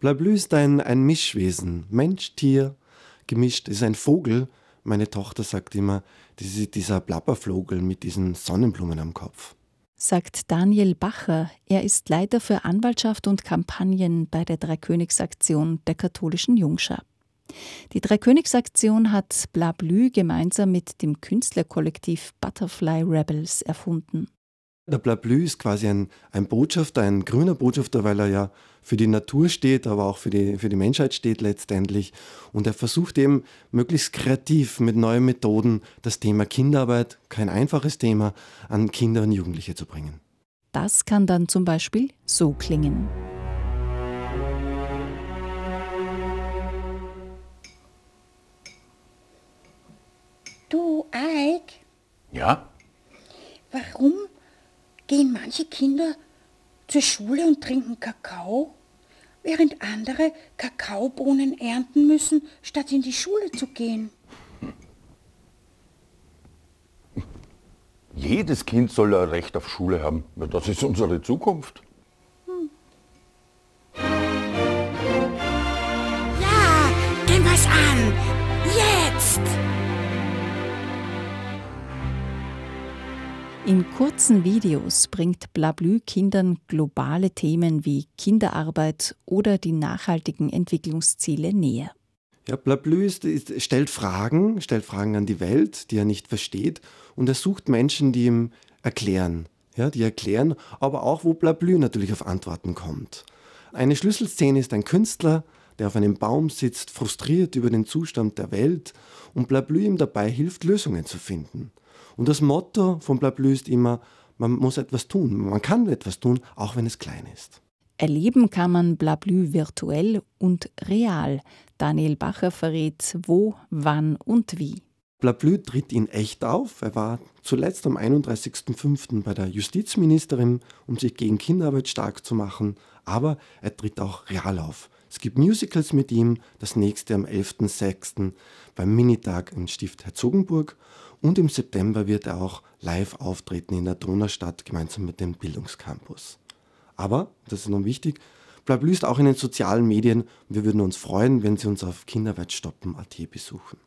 Blablü ist ein, ein Mischwesen. Mensch, Tier, gemischt. Ist ein Vogel. Meine Tochter sagt immer, das ist dieser Plappervogel mit diesen Sonnenblumen am Kopf. Sagt Daniel Bacher. Er ist Leiter für Anwaltschaft und Kampagnen bei der Dreikönigsaktion der katholischen Jungschar. Die Dreikönigsaktion hat Blablü gemeinsam mit dem Künstlerkollektiv Butterfly Rebels erfunden. Der Blablü ist quasi ein, ein Botschafter, ein grüner Botschafter, weil er ja für die Natur steht, aber auch für die, für die Menschheit steht letztendlich. Und er versucht eben möglichst kreativ mit neuen Methoden das Thema Kinderarbeit, kein einfaches Thema, an Kinder und Jugendliche zu bringen. Das kann dann zum Beispiel so klingen. Du, Eik? Ja? Warum gehen manche Kinder zur Schule und trinken Kakao, während andere Kakaobohnen ernten müssen, statt in die Schule zu gehen. Jedes Kind soll ein Recht auf Schule haben. Das ist unsere Zukunft. Hm. In kurzen Videos bringt Blablü Kindern globale Themen wie Kinderarbeit oder die nachhaltigen Entwicklungsziele näher. Ja, Blablü ist, ist, stellt Fragen, stellt Fragen an die Welt, die er nicht versteht, und er sucht Menschen, die ihm erklären, ja, die erklären, aber auch, wo Blablü natürlich auf Antworten kommt. Eine Schlüsselszene ist ein Künstler, der auf einem Baum sitzt, frustriert über den Zustand der Welt und Blablü ihm dabei hilft, Lösungen zu finden. Und das Motto von Blablü ist immer, man muss etwas tun. Man kann etwas tun, auch wenn es klein ist. Erleben kann man Blablü virtuell und real. Daniel Bacher verrät wo, wann und wie. Blablü tritt in echt auf. Er war zuletzt am 31.05. bei der Justizministerin, um sich gegen Kinderarbeit stark zu machen. Aber er tritt auch real auf. Es gibt Musicals mit ihm, das nächste am 11.06. beim Minitag im Stift Herzogenburg. Und im September wird er auch live auftreten in der Donaustadt gemeinsam mit dem Bildungscampus. Aber, das ist noch wichtig, ist auch in den sozialen Medien. Wir würden uns freuen, wenn Sie uns auf kinderwertstoppen.at besuchen.